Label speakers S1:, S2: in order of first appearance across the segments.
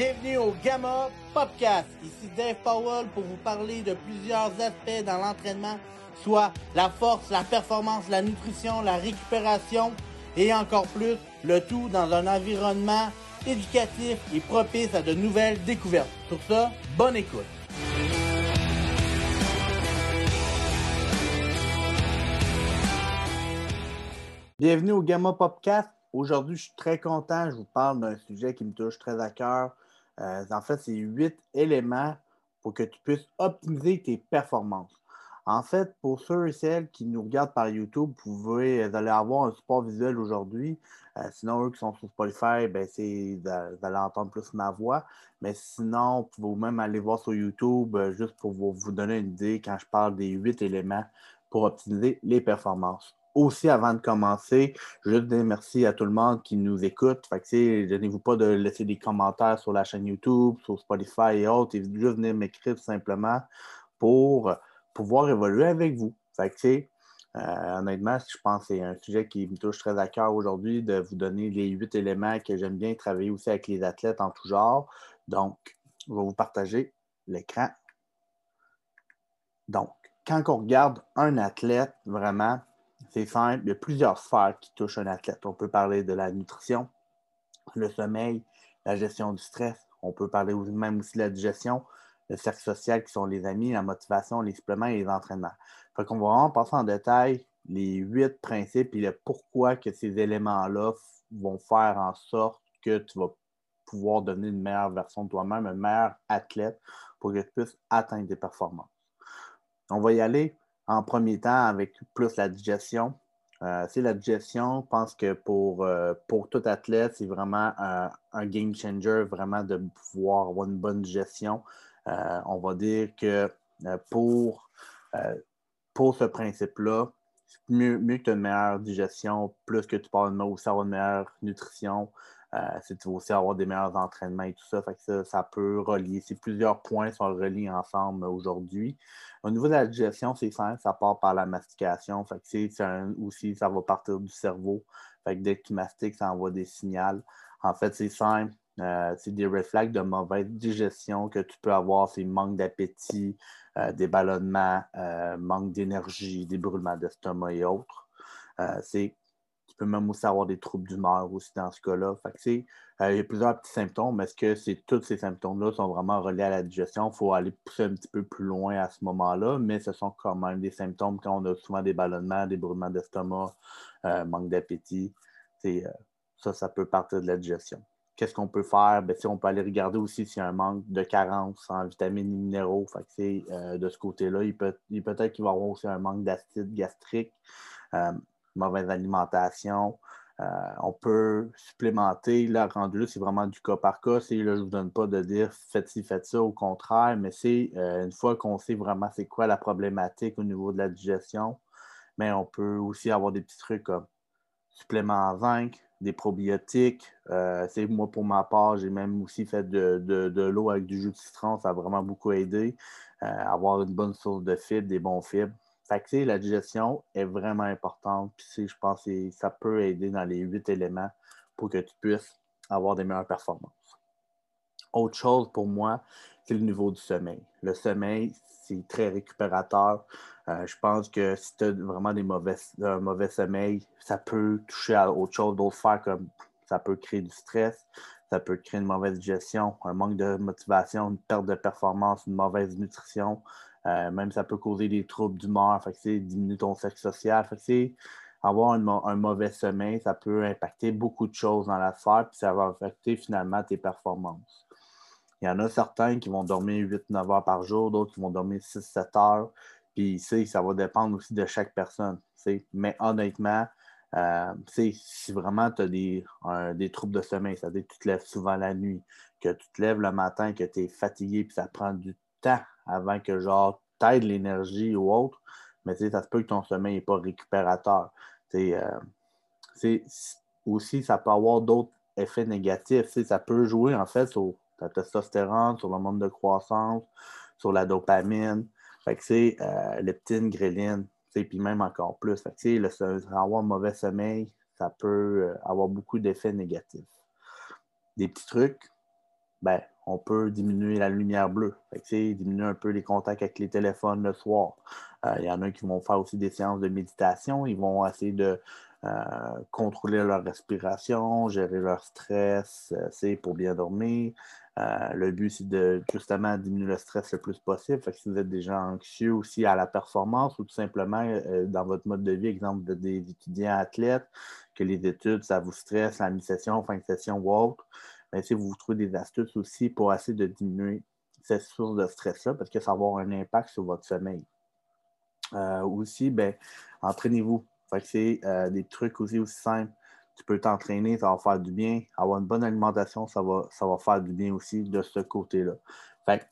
S1: Bienvenue au Gamma Popcast. Ici Dave Powell pour vous parler de plusieurs aspects dans l'entraînement, soit la force, la performance, la nutrition, la récupération et encore plus, le tout dans un environnement éducatif et propice à de nouvelles découvertes. Pour ça, bonne écoute. Bienvenue au Gamma Popcast. Aujourd'hui, je suis très content. Je vous parle d'un sujet qui me touche très à cœur. Euh, en fait, c'est huit éléments pour que tu puisses optimiser tes performances. En fait, pour ceux et celles qui nous regardent par YouTube, vous, pouvez, vous allez avoir un support visuel aujourd'hui. Euh, sinon, eux qui sont sur Spotify, ben, vous allez entendre plus ma voix. Mais sinon, vous pouvez même aller voir sur YouTube euh, juste pour vous, donner une idée quand je parle des huit éléments pour optimiser les performances aussi, avant de commencer, je veux dire merci à tout le monde qui nous écoute. Fait que, gênez-vous pas de laisser des commentaires sur la chaîne YouTube, sur Spotify et autres, et juste venir m'écrire simplement pour pouvoir évoluer avec vous. Fait que, euh, honnêtement, je pense que c'est un sujet qui me touche très à cœur aujourd'hui de vous donner les huit éléments que j'aime bien travailler aussi avec les athlètes en tout genre. Donc, je vais vous partager l'écran. Donc, quand on regarde un athlète, vraiment, c'est simple. Il y a plusieurs sphères qui touchent un athlète. On peut parler de la nutrition, le sommeil, la gestion du stress. On peut parler même aussi de la digestion, le cercle social qui sont les amis, la motivation, les suppléments et les entraînements. Fait qu'on va vraiment passer en détail les huit principes et le pourquoi que ces éléments-là vont faire en sorte que tu vas pouvoir devenir une meilleure version de toi-même, un meilleur athlète pour que tu puisses atteindre tes performances. On va y aller en premier temps avec plus la digestion. Euh, c'est la digestion, je pense que pour, euh, pour tout athlète, c'est vraiment un game changer, vraiment de pouvoir avoir une bonne digestion. Euh, on va dire que pour, pour ce principe-là, mieux, mieux que tu as une meilleure digestion, plus que tu parles aussi avoir une meilleure nutrition, euh, tu vas aussi avoir des meilleurs entraînements et tout ça. Fait ça, peut relier. C'est plusieurs points sont reliés ensemble aujourd'hui. Au niveau de la digestion, c'est simple, ça part par la mastication. Fait que aussi, ça va partir du cerveau. Fait que dès que tu mastiques, ça envoie des signaux. En fait, c'est simple. Euh, c'est des réflexes de mauvaise digestion que tu peux avoir. C'est manque d'appétit, euh, des ballonnements, manque d'énergie, des brûlements d'estomac et autres. c'est peut même aussi avoir des troubles d'humeur aussi dans ce cas-là. Euh, il y a plusieurs petits symptômes. Est-ce que c'est tous ces symptômes-là sont vraiment reliés à la digestion? Il faut aller pousser un petit peu plus loin à ce moment-là, mais ce sont quand même des symptômes quand on a souvent des ballonnements, des brûlements d'estomac, euh, manque d'appétit. Euh, ça, ça peut partir de la digestion. Qu'est-ce qu'on peut faire? Ben, on peut aller regarder aussi s'il y a un manque de carence en vitamines et minéraux. Fait de ce côté-là, il peut-être peut qu'il va y avoir aussi un manque d'acide gastrique mauvaise alimentation. Euh, on peut supplémenter. Là, rendu là, c'est vraiment du cas par cas. Je ne vous donne pas de dire faites ci, faites ça, au contraire, mais c'est euh, une fois qu'on sait vraiment c'est quoi la problématique au niveau de la digestion, mais on peut aussi avoir des petits trucs comme suppléments en zinc, des probiotiques. Euh, moi, pour ma part, j'ai même aussi fait de, l'eau avec du jus de citron. Ça a vraiment beaucoup aidé. avoir une bonne source de fibres, des bons fibres. Fait la digestion est vraiment importante. Puis, je pense que ça peut aider dans les huit éléments pour que tu puisses avoir des meilleures performances. Autre chose pour moi, c'est le niveau du sommeil. Le sommeil, c'est très récupérateur. Euh, je pense que si tu as vraiment des un mauvais sommeil, ça peut toucher à autre chose, d'autres faire comme ça peut créer du stress, ça peut créer une mauvaise digestion, un manque de motivation, une perte de performance, une mauvaise nutrition. Euh, même ça peut causer des troubles d'humeur, diminuer ton cercle social. avoir un, mauvais sommeil, ça peut impacter beaucoup de choses dans la sphère, puis ça va affecter finalement tes performances. Il y en a certains qui vont dormir 8-9 heures par jour, d'autres qui vont dormir 6-7 heures. Puis ça va dépendre aussi de chaque personne. Mais honnêtement, euh, si vraiment tu as des, des troubles de sommeil, c'est-à-dire que tu te lèves souvent la nuit, que tu te lèves le matin, que tu es fatigué, puis ça prend du temps avant que genre t'aides l'énergie ou autre, mais ça se peut que ton sommeil n'est pas récupérateur. Euh, aussi, ça peut avoir d'autres effets négatifs. Ça peut jouer en fait sur ta testostérone, sur le monde de croissance, sur la dopamine. Fait que c'est euh, leptine, gréline, puis même encore plus. Fait que, le, avoir un mauvais sommeil, ça peut euh, avoir beaucoup d'effets négatifs. Des petits trucs, ben, on peut diminuer la lumière bleue. Fait diminuer un peu les contacts avec les téléphones le soir. Euh, il y en a qui vont faire aussi des séances de méditation. Ils vont essayer de euh, contrôler leur respiration, gérer leur stress, c'est pour bien dormir. le but, c'est de justement diminuer le stress le plus possible. Que si vous êtes déjà anxieux aussi à la performance ou tout simplement dans votre mode de vie, exemple des étudiants athlètes, que les études, ça vous stresse, la mi-session, fin de session ou autre, mais si vous trouvez des astuces aussi pour essayer de diminuer cette source de stress-là parce que ça va avoir un impact sur votre sommeil. Euh, aussi, ben, entraînez-vous. c'est euh, des trucs aussi aussi simples. Tu peux t'entraîner, ça va faire du bien. Avoir une bonne alimentation, ça va, ça va faire du bien aussi de ce côté-là. Fait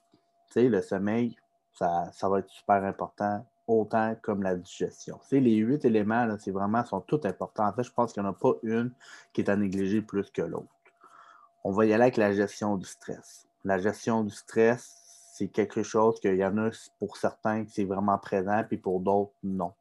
S1: le sommeil, ça, ça va être super important autant comme la digestion. les huit éléments, c'est vraiment, sont tous importants. En fait, je pense qu'il n'y en a pas une qui est à négliger plus que l'autre. On va y aller avec la gestion du stress. La gestion du stress, c'est quelque chose qu'il y en a pour certains qui c'est vraiment présent, puis pour d'autres, non.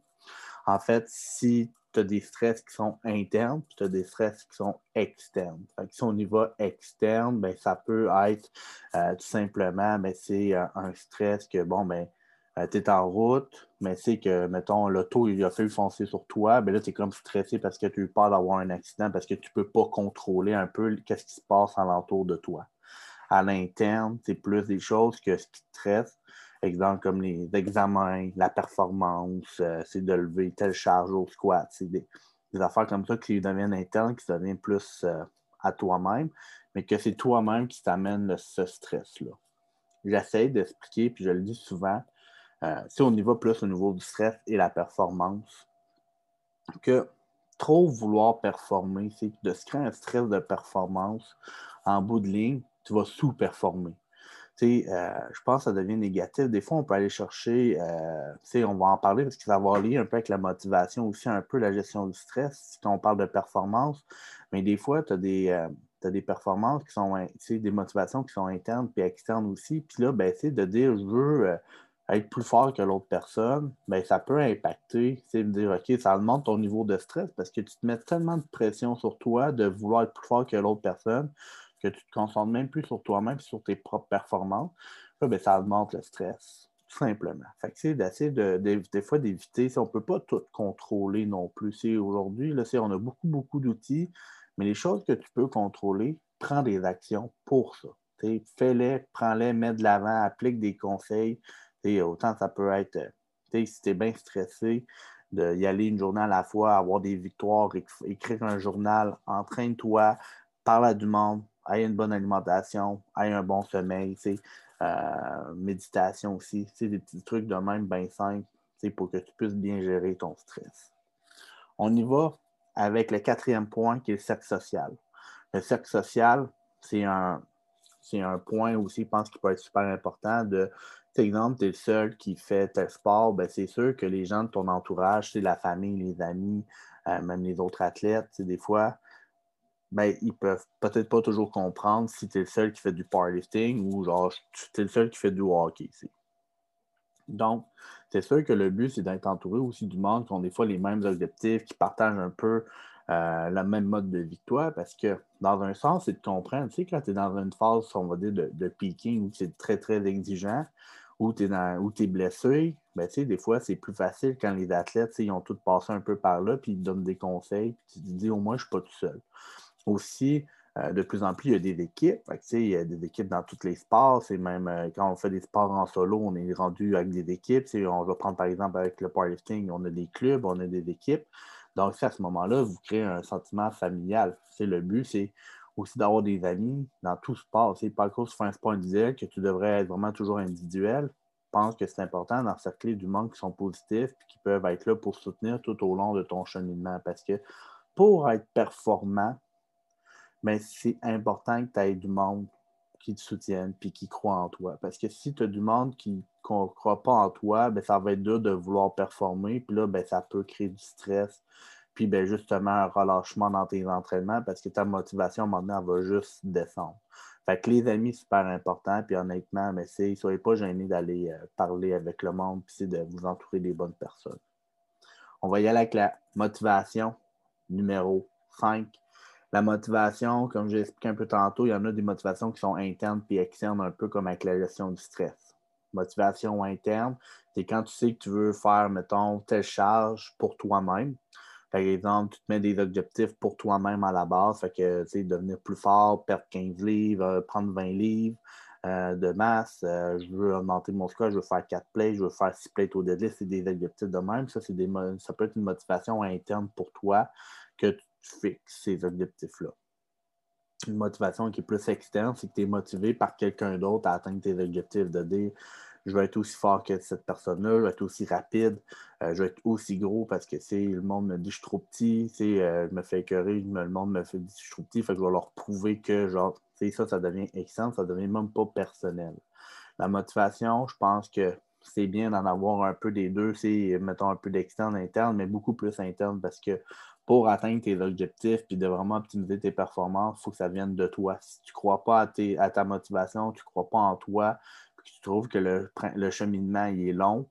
S1: En fait, si tu as des stress qui sont internes, puis tu as des stress qui sont externes. Fait si au niveau externe, ben, ça peut être euh, tout simplement, ben, c'est euh, un stress que, bon, ben, euh, tu es en route, mais c'est que, mettons, l'auto, il a fait foncer sur toi, ben là, tu es comme stressé parce que tu as eu peur d'avoir un accident, parce que tu ne peux pas contrôler un peu ce qui se passe alentour de toi. À l'interne, c'est plus des choses que ce qui te stresse. Exemple comme les examens, la performance, euh, c'est de lever telle charge au squat. C'est des, affaires comme ça qui deviennent internes, qui deviennent plus euh, à toi-même, mais que c'est toi-même qui t'amène ce stress-là. J'essaie d'expliquer, puis je le dis souvent, euh, si on y va plus au niveau du stress et la performance, que trop vouloir performer, c'est de se créer un stress de performance en bout de ligne, tu vas sous-performer. Euh, je pense que ça devient négatif. Des fois, on peut aller chercher, euh, on va en parler parce que ça va lier un peu avec la motivation aussi, un peu la gestion du stress, quand on parle de performance. Mais des fois, tu as des, euh, des performances qui sont, des motivations qui sont internes puis externes aussi. Puis là, ben, de dire, je veux être plus fort que l'autre personne, ben, ça peut impacter, c'est de dire, OK, ça augmente ton niveau de stress parce que tu te mets tellement de pression sur toi de vouloir être plus fort que l'autre personne que tu te concentres même plus sur toi-même et sur tes propres performances. ben, ça augmente le stress, tout simplement. Fait que c'est d'essayer de, des fois d'éviter, on ne peut pas tout contrôler non plus. Aujourd'hui, on a beaucoup, beaucoup d'outils, mais les choses que tu peux contrôler, prends des actions pour ça. Fais-les, prends-les, mets de l'avant, applique des conseils autant ça peut être, si tu es bien stressé, d'y aller une journée à la fois, avoir des victoires, écrire un journal, entraîne-toi, parle à du monde, aie une bonne alimentation, aie un bon sommeil, euh, méditation aussi, des petits trucs de même bien simples pour que tu puisses bien gérer ton stress. On y va avec le quatrième point qui est le cercle social. Le cercle social, c'est un, c'est un point aussi, je pense, qui peut être super important de exemple, tu es le seul qui fait tel sport, ben, c'est sûr que les gens de ton entourage, la famille, les amis, euh, même les autres athlètes, des fois, ben, ils peuvent peut-être pas toujours comprendre si tu es le seul qui fait du powerlifting ou genre tu es le seul qui fait du hockey. Donc, c'est sûr que le but, c'est d'être entouré aussi du monde qui ont des fois les mêmes objectifs, qui partagent un peu euh, le même mode de victoire parce que, dans un sens, c'est de comprendre, tu sais, quand tu es dans une phase, on va dire, de, de peaking où c'est très, très exigeant, ou tu es, blessé, ben, des fois, c'est plus facile quand les athlètes, ils ont tous passé un peu par là, puis ils donnent des conseils, puis tu te dis, au moins, je ne suis pas tout seul. Aussi, euh, de plus en plus, il y a des équipes. il y a des équipes dans tous les sports. C'est même euh, quand on fait des sports en solo, on est rendu avec des équipes. On va prendre par exemple avec le powerlifting, on a des clubs, on a des équipes. Donc, à ce moment-là, vous créez un sentiment familial. C'est le but, c'est aussi d'avoir des amis dans tout sport. C'est pas fais un sport individuel que tu devrais être vraiment toujours individuel. Je pense que c'est important d'encercler du monde qui sont positifs et qui peuvent être là pour soutenir tout au long de ton cheminement. Parce que pour être performant, ben, c'est important que tu aies du monde qui te soutienne et qui croit en toi. Parce que si tu as du monde qui ne croit pas en toi, ben, ça va être dur de vouloir performer. Puis là, ben, ça peut créer du stress puis ben, justement, un relâchement dans tes entraînements parce que ta motivation, maintenant, va juste descendre. Fait que les amis, super important. Puis honnêtement, mais c'est, soyez pas gênés d'aller euh, parler avec le monde, puis de vous entourer des bonnes personnes. On va y aller avec la motivation numéro 5. La motivation, comme j'ai expliqué un peu tantôt, il y en a des motivations qui sont internes et externes, un peu comme avec la gestion du stress. Motivation interne, c'est quand tu sais que tu veux faire, mettons, telle charge pour toi-même. Par exemple, tu te mets des objectifs pour toi-même à la base, fait que, devenir plus fort, perdre 15 livres, euh, prendre 20 livres euh, de masse, euh, je veux augmenter mon squat, je veux faire 4 plays, je veux faire 6 plays au deadlift, c'est des objectifs de même. Ça, ça peut être une motivation interne pour toi que tu fixes ces objectifs-là. Une motivation qui est plus externe, c'est que tu es motivé par quelqu'un d'autre à atteindre tes objectifs, de dire je vais être aussi fort que cette personne-là, je vais être aussi rapide, euh, je vais être aussi gros parce que le monde me dit que je suis trop petit, euh, je me fais écœurer, le monde me fait dire que je suis trop petit, fait que je vais leur prouver que genre, ça, ça devient externe, ça devient même pas personnel. La motivation, je pense que c'est bien d'en avoir un peu des deux, c'est mettons un peu d'externe, interne, mais beaucoup plus interne parce que pour atteindre tes objectifs puis de vraiment optimiser tes performances, il faut que ça vienne de toi. Si tu ne crois pas à, à, ta motivation, tu ne crois pas en toi, tu trouves que le, cheminement est long,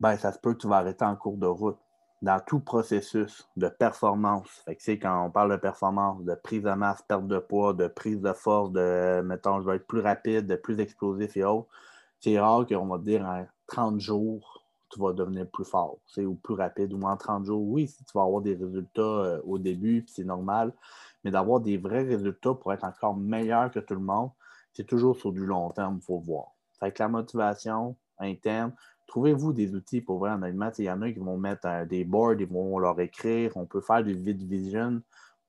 S1: ben, ça se peut que tu vas arrêter en cours de route. Dans tout processus de performance, fait quand on parle de performance, de prise de masse, perte de poids, de prise de force, de mettons, je vais être plus rapide, de plus explosif et autres, c'est rare qu'on va te dire en 30 jours, tu vas devenir plus fort, ou plus rapide, ou en 30 jours. Oui, si tu vas avoir des résultats euh, au début, c'est normal, mais d'avoir des vrais résultats pour être encore meilleur que tout le monde, c'est toujours sur du long terme, il faut voir. Fait que la motivation interne, trouvez-vous des outils pour voir honnêtement. Il y en a qui vont mettre euh, des boards, ils vont leur écrire. On peut faire du vid vision.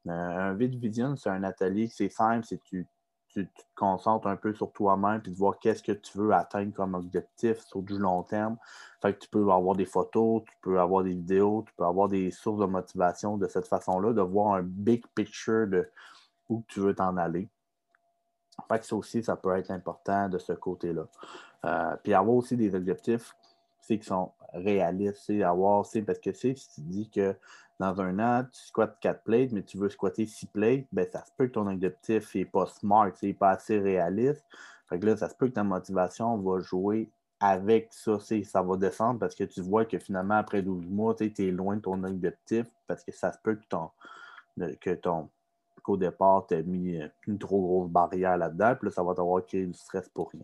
S1: Euh, un vid vision, c'est un atelier, c'est simple, c'est tu, tu, te concentres un peu sur toi-même puis de voir qu'est-ce que tu veux atteindre comme objectif sur du long terme. Fait que tu peux avoir des photos, tu peux avoir des vidéos, tu peux avoir des sources de motivation de cette façon-là, de voir un big picture de où tu veux t'en aller. Fait que ça aussi, ça peut être important de ce côté-là. Euh, puis avoir aussi des objectifs qui sont réalistes, c'est avoir, parce que si tu dis que dans un an, tu squattes 4 plates, mais tu veux squatter 6 plates, ben, ça se peut que ton objectif n'est pas smart, n'est pas assez réaliste. Fait que là, ça se peut que ta motivation va jouer avec ça. Ça va descendre parce que tu vois que finalement, après 12 mois, tu es loin de ton objectif parce que ça se peut que ton, que ton, qu'au départ, tu as mis euh, une trop grosse barrière là-dedans, puis là, ça va t'avoir créé du stress pour rien.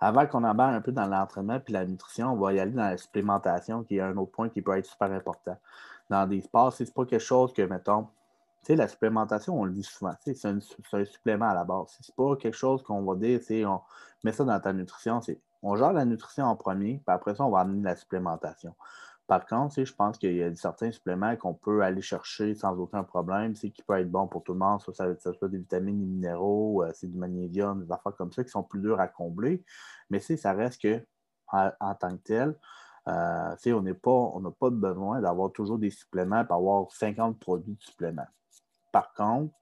S1: Avant qu'on embarque un peu dans l'entraînement puis la nutrition, on va y aller dans la supplémentation, qui est un autre point qui peut être super important. Dans des sports, c'est pas quelque chose que, mettons, tu sais, la supplémentation, on le dit souvent, c'est un, supplément à la base. C'est pas quelque chose qu'on va dire, on met ça dans ta nutrition, c'est on gère la nutrition en premier, puis après ça, on va amener la supplémentation. Par contre, je pense qu'il y a certains suppléments qu'on peut aller chercher sans aucun problème, qui peut être bon pour tout le monde, soit ça, soit des vitamines, des minéraux, euh, c'est du magnésium, des affaires comme ça qui sont plus durs à combler. Mais ça reste que en, tant que tel, euh, on n'a pas, pas besoin d'avoir toujours des suppléments pour avoir 50 produits de suppléments. Par contre,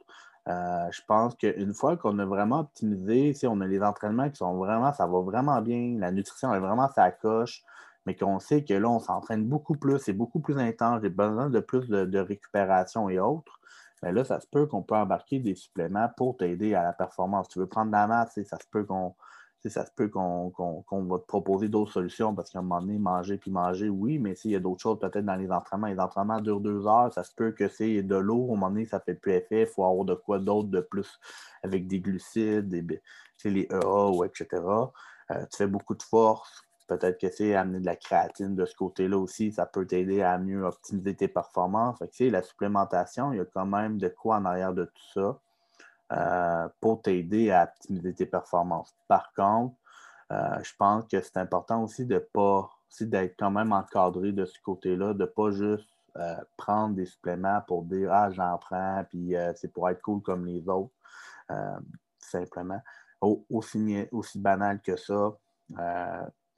S1: euh, je pense qu'une fois qu'on a vraiment optimisé, on a les entraînements qui sont vraiment, ça va vraiment bien, la nutrition est vraiment sa coche, mais qu'on sait que là, on s'entraîne beaucoup plus, c'est beaucoup plus intense, j'ai besoin de plus de, récupération et autres. Mais là, ça se peut qu'on peut embarquer des suppléments pour t'aider à la performance. Tu veux prendre de la masse, ça se peut qu'on ça se peut qu'on va te proposer d'autres solutions parce qu'à un moment donné, manger puis manger, oui, mais s'il y a d'autres choses peut-être dans les entraînements, les entraînements durent deux heures, ça se peut que c'est de l'eau, à un moment donné, ça fait plus effet, il faut avoir de quoi d'autre de plus avec des glucides, des, les EA ou etc. Euh, tu fais beaucoup de force, Peut-être que c'est amener de la créatine de ce côté-là aussi, ça peut t'aider à mieux optimiser tes performances. Fait la supplémentation, il y a quand même de quoi en arrière de tout ça euh, pour t'aider à optimiser tes performances. Par contre, euh, je pense que c'est important aussi de pas d'être quand même encadré de ce côté-là, de ne pas juste euh, prendre des suppléments pour dire Ah, j'en prends, puis c'est pour être cool comme les autres. simplement. aussi banal que ça,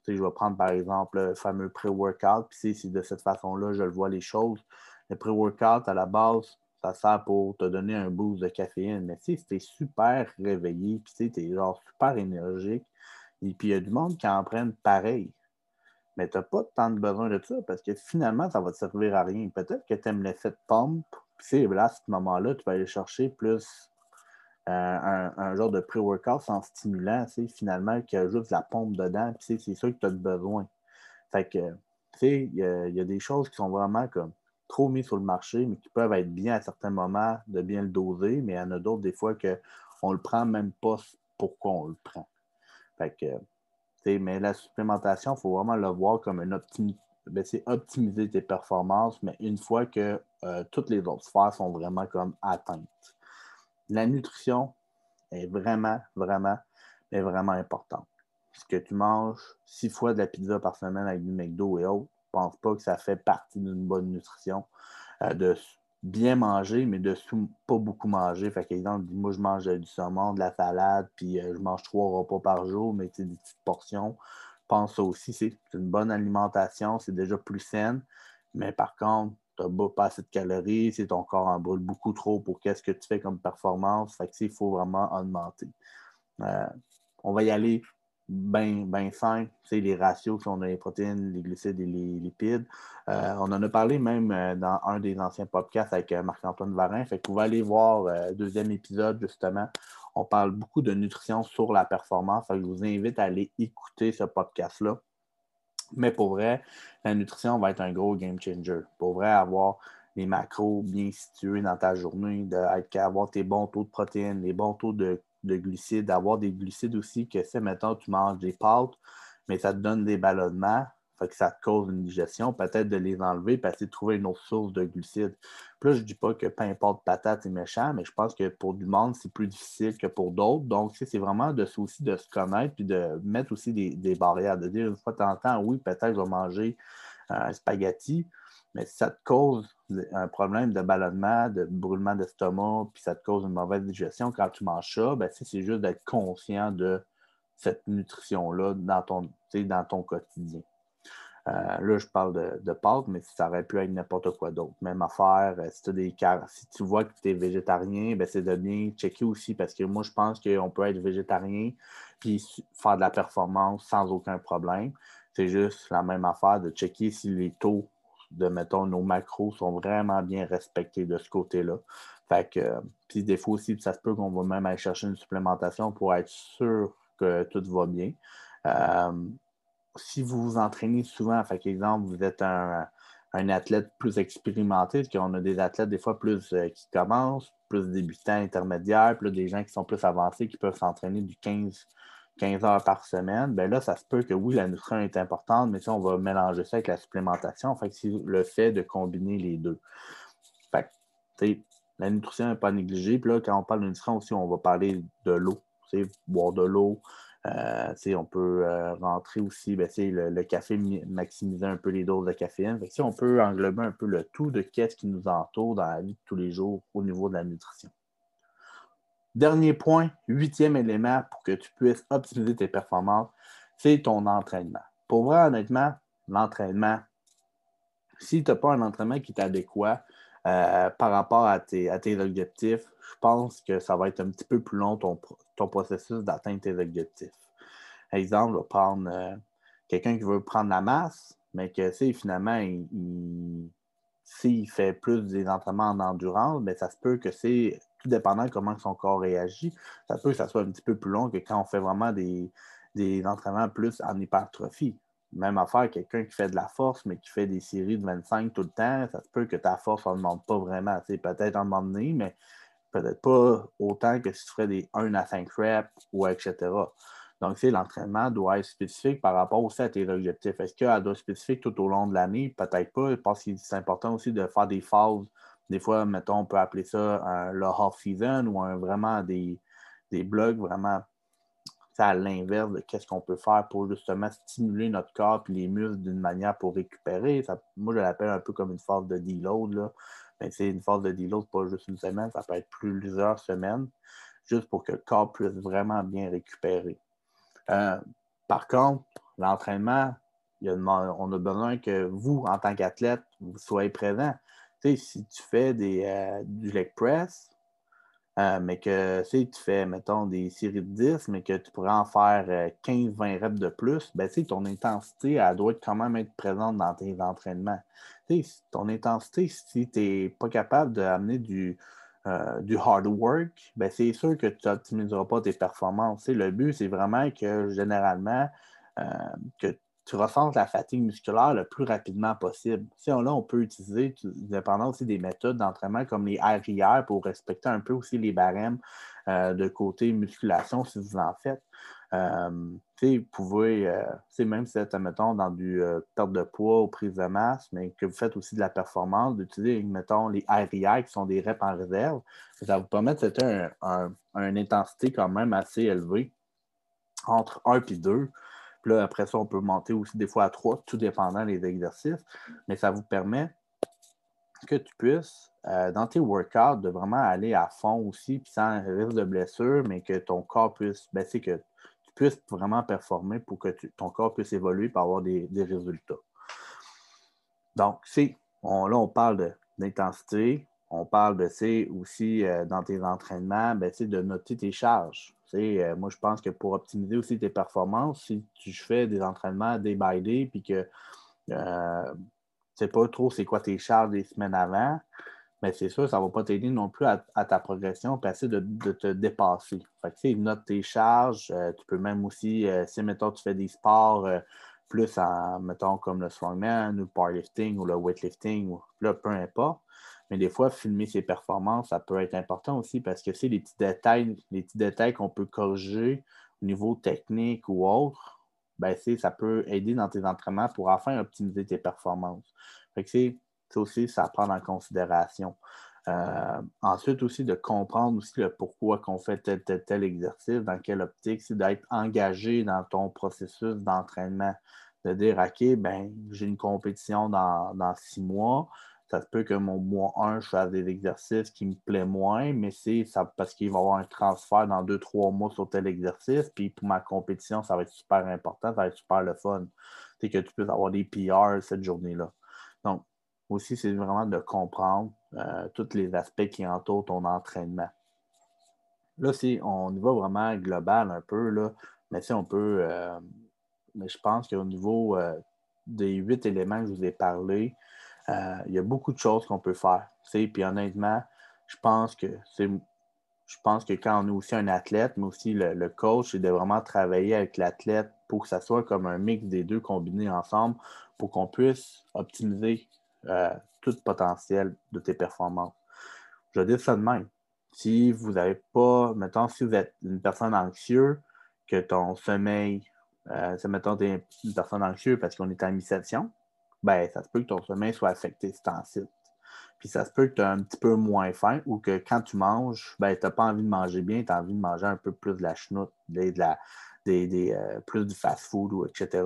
S1: je vais prendre par exemple le fameux pré-workout, puis c'est de cette façon-là, je le vois les choses. Le pré-workout, à la base, ça sert pour te donner un boost de caféine. Mais si tu es super réveillé, tu es genre super énergique, et puis il y a du monde qui en prennent pareil. Mais tu n'as pas tant de besoin de ça parce que finalement, ça va te servir à rien. Peut-être que tu aimes l'effet de pompe, puis là, à ce moment-là, tu vas aller chercher plus un, genre de pré-workout sans stimulant, finalement, qui a juste la pompe dedans, c'est ça que tu as besoin. Fait que, il y, a des choses qui sont vraiment comme trop mis sur le marché, mais qui peuvent être bien à certains moments de bien le doser, mais il y en a d'autres des fois qu'on ne le prend même pas pourquoi on le prend. Fait que, mais la supplémentation, il faut vraiment le voir comme une optimisation. Ben, c'est optimiser tes performances, mais une fois que euh, toutes les autres sphères sont vraiment comme atteintes. La nutrition est vraiment, vraiment, vraiment importante. Ce que tu manges six fois de la pizza par semaine avec du McDo et autres, je pense pas que ça fait partie d'une bonne nutrition. Euh, de bien manger, mais de pas beaucoup manger. Fait exemple, moi, je mange du saumon, de la salade, puis euh, je mange trois repas par jour, mais des petites portions. Je pense aussi, c'est une bonne alimentation, c'est déjà plus saine. Mais par contre, n'as pas assez de calories, c'est ton corps en brûle beaucoup trop pour qu'est-ce que tu fais comme performance. Fait que, il faut vraiment augmenter. Euh, on va y aller bien ben simple, c'est les ratios on a les protéines, les glucides et les lipides. Euh, on en a parlé même euh, dans un des anciens podcasts avec Marc-Antoine Varin. Fait qu'on va aller voir le deuxième épisode, justement. On parle beaucoup de nutrition sur la performance. je vous invite à aller écouter ce podcast-là. Mais pour vrai, la nutrition va être un gros game changer. Pour vrai, avoir les macros bien situés dans ta journée, d'avoir tes bons taux de protéines, les bons taux de de glucides, d'avoir des glucides aussi, que c'est, mettons, tu manges des pâtes, mais ça te donne des ballonnements, que ça te cause une digestion, peut-être de les enlever, parce de trouver une autre source de glucides. Puis là, je ne dis pas que peu importe patate est méchant, mais je pense que pour du monde, c'est plus difficile que pour d'autres. Donc, c'est vraiment de aussi de se connaître, puis de mettre aussi des, barrières, de dire une fois de temps en temps, oui, peut-être je vais manger un spaghetti, mais si ça te cause un problème de ballonnement, de brûlement d'estomac, puis ça te cause une mauvaise digestion quand tu manges ça, ben, c'est juste d'être conscient de cette nutrition-là dans ton, dans ton quotidien. Euh, là, je parle de, de, pâtes, mais ça aurait pu être n'importe quoi d'autre. Même affaire, euh, si, tu vois que tu es végétarien, ben, c'est de bien checker aussi parce que moi, je pense qu'on peut être végétarien puis faire de la performance sans aucun problème. C'est juste la même affaire de checker si les taux de, mettons, nos macros sont vraiment bien respectés de ce côté-là. Que, puis des fois aussi, ça se peut qu'on va même aller chercher une supplémentation pour être sûr que tout va bien. Euh, si vous vous entraînez souvent, fait exemple, vous êtes un, athlète plus expérimenté, parce qu'on a des athlètes des fois plus euh, qui commencent, plus débutants, intermédiaires, puis des gens qui sont plus avancés qui peuvent s'entraîner du 15 15 heures par semaine, ben là, ça se peut que oui, la nutrition est importante, mais si on va mélanger ça avec la supplémentation. Fait que c'est le fait de combiner les deux. Fait que, la nutrition n'est pas négligée. Puis là, quand on parle de nutrition aussi, on va parler de l'eau. Boire de l'eau. Euh, on peut euh, rentrer aussi ben, le, le, café, maximiser un peu les doses de caféine. Fait on peut englober un peu le tout de qu'est-ce qui nous entoure dans la vie de tous les jours au niveau de la nutrition. Dernier point, huitième élément pour que tu puisses optimiser tes performances, c'est ton entraînement. Pour vrai, honnêtement, l'entraînement, si tu n'as pas un entraînement qui est adéquat euh, par rapport à tes, objectifs, je pense que ça va être un petit peu plus long ton, processus d'atteindre tes objectifs. Exemple, prendre euh, quelqu'un qui veut prendre la masse, mais que finalement, s'il fait plus des entraînements en endurance, bien, ça se peut que c'est tout dépendant de comment son corps réagit, ça peut que ça soit un petit peu plus long que quand on fait vraiment des, entraînements plus en hypertrophie. Même affaire, quelqu'un qui fait de la force, mais qui fait des séries de 25 tout le temps, ça se peut que ta force ne demande pas vraiment. Peut-être un moment donné, mais peut-être pas autant que si tu ferais des 1 à 5 reps ou etc. Donc, l'entraînement doit être spécifique par rapport aussi à tes objectifs. Est-ce qu'elle doit être spécifique tout au long de l'année? Peut-être pas. Je pense que c'est important aussi de faire des phases des fois, mettons, on peut appeler ça le off-season ou un, vraiment des, des blogs vraiment à l'inverse de qu'est-ce qu'on peut faire pour justement stimuler notre corps et les muscles d'une manière pour récupérer. moi, je l'appelle un peu comme une phase de deload. Là. Mais c'est une phase de deload, pas juste une semaine, ça peut être plusieurs semaines, juste pour que le corps puisse vraiment bien récupérer. Euh, par contre, l'entraînement, on a besoin que vous, en tant qu'athlète, vous soyez présent si tu fais des, euh, du leg press, euh, mais que tu fais, mettons, des séries de 10, mais que tu pourrais en faire 15-20 euh, reps de plus, ben, ton intensité, elle doit quand même être présente dans tes entraînements. ton intensité, si tu n'es pas capable d'amener du, du hard work, ben, c'est sûr que tu n'optimiseras pas tes performances. le but, c'est vraiment que généralement, que tu ressens la fatigue musculaire le plus rapidement possible. Là, on peut utiliser, dépendant aussi des méthodes d'entraînement comme les RIR pour respecter un peu aussi les barèmes euh, de côté musculation si vous en faites. Euh, vous pouvez, euh, même si vous mettons, dans du perte de poids ou prise de masse, mais que vous faites aussi de la performance, d'utiliser, mettons, les RIR qui sont des reps en réserve, ça vous permet de faire une intensité quand même assez élevée, entre 1 et 2. Puis là, après ça, on peut monter aussi des fois à 3, tout dépendant des exercices, mais ça vous permet que tu puisses, euh, dans tes workouts, de vraiment aller à fond aussi, puis sans risque de blessure, mais que ton corps puisse baisser, que tu puisses vraiment performer pour que ton corps puisse évoluer pour avoir des, résultats. Donc, c'est, là, on parle d'intensité, on parle de, c'est aussi euh, dans tes entraînements, ben, de noter tes charges. Euh, moi, je pense que pour optimiser aussi tes performances, si tu fais des entraînements day by day, puis que euh, tu sais pas trop c'est quoi tes charges des semaines avant, mais c'est sûr, ça ne va pas t'aider non plus à, ta progression, puis essayer de, te dépasser. Fait que, note tes charges. Euh, tu peux même aussi, si, mettons, tu fais des sports plus en, mettons, comme le strongman ou le powerlifting ou le weightlifting, ou, peu importe, mais des fois, filmer ses performances, ça peut être important aussi parce que c'est les petits détails, les petits détails qu'on peut corriger au niveau technique ou autre, ben, ça peut aider dans tes entraînements pour enfin optimiser tes performances. C'est aussi, ça à prendre en considération. Euh, ensuite, aussi de comprendre aussi le pourquoi qu'on fait tel, tel, tel exercice, dans quelle optique, c'est d'être engagé dans ton processus d'entraînement. De dire, OK, ben, j'ai une compétition dans, dans six mois, ça se peut que mon mois 1, je fasse des exercices qui me plaisent moins, mais c'est parce qu'il va y avoir un transfert dans deux, trois mois sur tel exercice. Puis pour ma compétition, ça va être super important, ça va être super le fun. C'est que tu peux avoir des PR cette journée-là. Donc, aussi, c'est vraiment de comprendre euh, tous les aspects qui entourent ton entraînement. Là, on y va vraiment global un peu, là, mais si on peut, euh, mais je pense qu'au niveau euh, des huit éléments que je vous ai parlé, euh, il y a beaucoup de choses qu'on peut faire. Puis honnêtement, je pense que quand on est aussi un athlète, mais aussi le, coach, c'est de vraiment travailler avec l'athlète pour que ça soit comme un mix des deux combinés ensemble pour qu'on puisse optimiser euh, tout le potentiel de tes performances. Je dis ça de même. Si vous n'avez pas, mettons, si vous êtes une personne anxieuse, que ton sommeil, euh, mettons, tu es une personne anxieuse parce qu'on est en initiation, ben, ça se peut que ton sommeil soit affecté ce temps-ci. Puis ça se peut que tu as un petit peu moins faim ou que quand tu manges, ben, tu n'as pas envie de manger bien, tu as envie de manger un peu plus de la chenoute, la, des, euh, plus du fast-food, etc.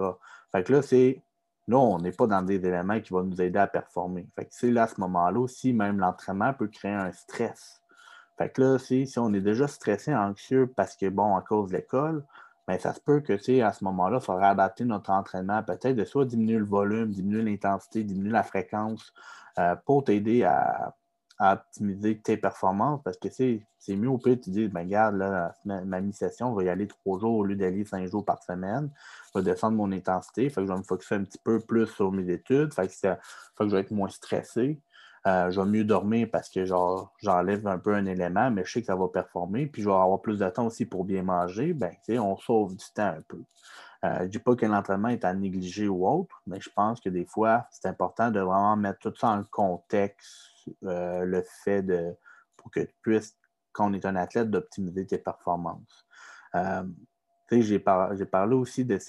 S1: Fait que là, c'est. Là, on n'est pas dans des éléments qui vont nous aider à performer. Fait que c'est là, à ce moment-là aussi, même l'entraînement peut créer un stress. Fait que là, si on est déjà stressé, anxieux parce que, bon, à cause de l'école, mais ça se peut que, tu à ce moment-là, il faudra adapter notre entraînement, peut-être de soit diminuer le volume, diminuer l'intensité, diminuer la fréquence euh, pour t'aider à, optimiser tes performances parce que c'est mieux au pire, tu dis, ben, regarde, là, ma, mi-session, va y aller trois jours au lieu d'aller cinq jours par semaine. Je vais descendre mon intensité, que je vais me focusser un petit peu plus sur mes études, fait que, que je vais être moins stressé. Euh, je vais mieux dormir parce que j'enlève un peu un élément, mais je sais que ça va performer. Puis je vais avoir plus de temps aussi pour bien manger. Ben, on sauve du temps un peu. Euh, je ne dis pas que l'entraînement est à négliger ou autre, mais je pense que des fois, c'est important de vraiment mettre tout ça en contexte, euh, le fait de pour que tu puisses, quand on est un athlète, d'optimiser tes performances. j'ai parlé aussi de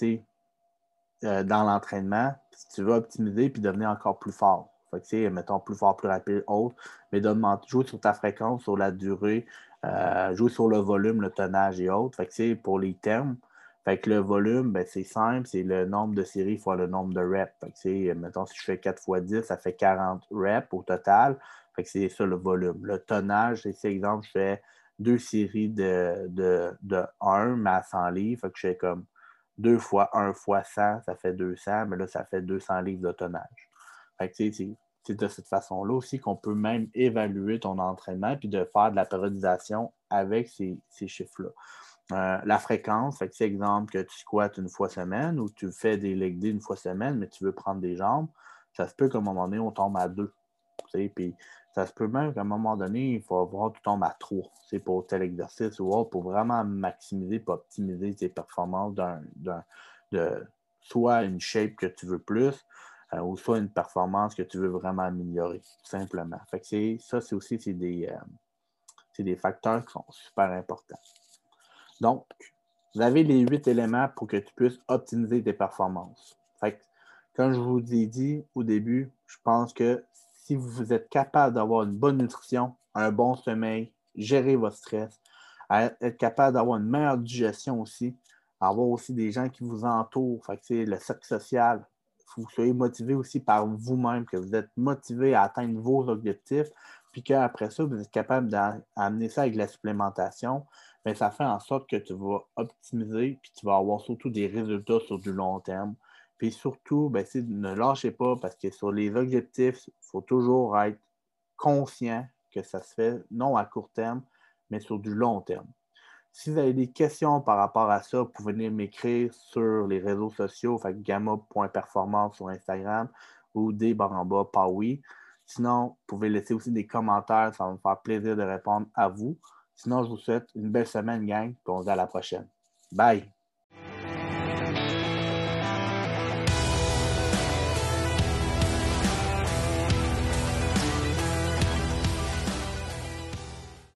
S1: dans l'entraînement, si tu veux optimiser puis devenir encore plus fort. Fait que, mettons, plus fort, plus rapide, autre, mais jouer sur ta fréquence, sur la durée, euh, jouer sur le volume, le tonnage et autres. Fait que, pour les termes, fait que le volume, ben, c'est simple, c'est le nombre de séries fois le nombre de reps. Fait que, mettons, si je fais 4 fois 10, ça fait 40 reps au total. Fait que c'est ça le volume. Le tonnage, c'est exemple, je fais deux séries de, de, de 1, mais à 100 livres. Fait que je fais comme 2 fois 1 fois 100, ça fait 200, mais là, ça fait 200 livres de tonnage c'est de cette façon-là aussi qu'on peut même évaluer ton entraînement puis de faire de la périodisation avec ces, chiffres-là. Euh, la fréquence, c'est exemple que tu squattes une fois semaine ou tu fais des leg une fois semaine, mais tu veux prendre des jambes, ça se peut qu'à un moment donné, on tombe à deux. Puis ça se peut même qu'à un moment donné, il faut voir que tu tombes à trois. Pour tel exercice ou autre, pour vraiment maximiser et optimiser tes performances d'un, soit une shape que tu veux plus, euh, ou soit une performance que tu veux vraiment améliorer, tout simplement. Fait que ça, c'est aussi des, euh, des facteurs qui sont super importants. Donc, vous avez les huit éléments pour que tu puisses optimiser tes performances. Fait comme je vous ai dit au début, je pense que si vous êtes capable d'avoir une bonne nutrition, un bon sommeil, gérer votre stress, être capable d'avoir une meilleure digestion aussi, avoir aussi des gens qui vous entourent, fait le cercle social, vous soyez motivé aussi par vous-même, que vous êtes motivé à atteindre vos objectifs, puis qu'après ça, vous êtes capable d'amener ça avec la supplémentation, mais ça fait en sorte que tu vas optimiser, puis tu vas avoir surtout des résultats sur du long terme. Puis surtout, ben, ne lâchez pas parce que sur les objectifs, il faut toujours être conscient que ça se fait non à court terme, mais sur du long terme. Si vous avez des questions par rapport à ça, vous pouvez venir m'écrire sur les réseaux sociaux, fait gamma.performance sur Instagram ou des baramba pas oui. Sinon, vous pouvez laisser aussi des commentaires, ça va me faire plaisir de répondre à vous. Sinon, je vous souhaite une belle semaine, gang, et on se dit à la prochaine. Bye!